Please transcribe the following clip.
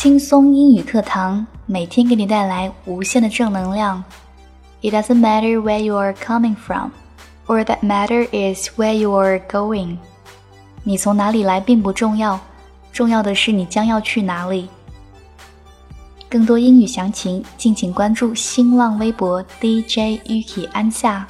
轻松英语课堂，每天给你带来无限的正能量。It doesn't matter where you are coming from, or that matter is where you are going。你从哪里来并不重要，重要的是你将要去哪里。更多英语详情，敬请关注新浪微博 DJ Yuki 安夏。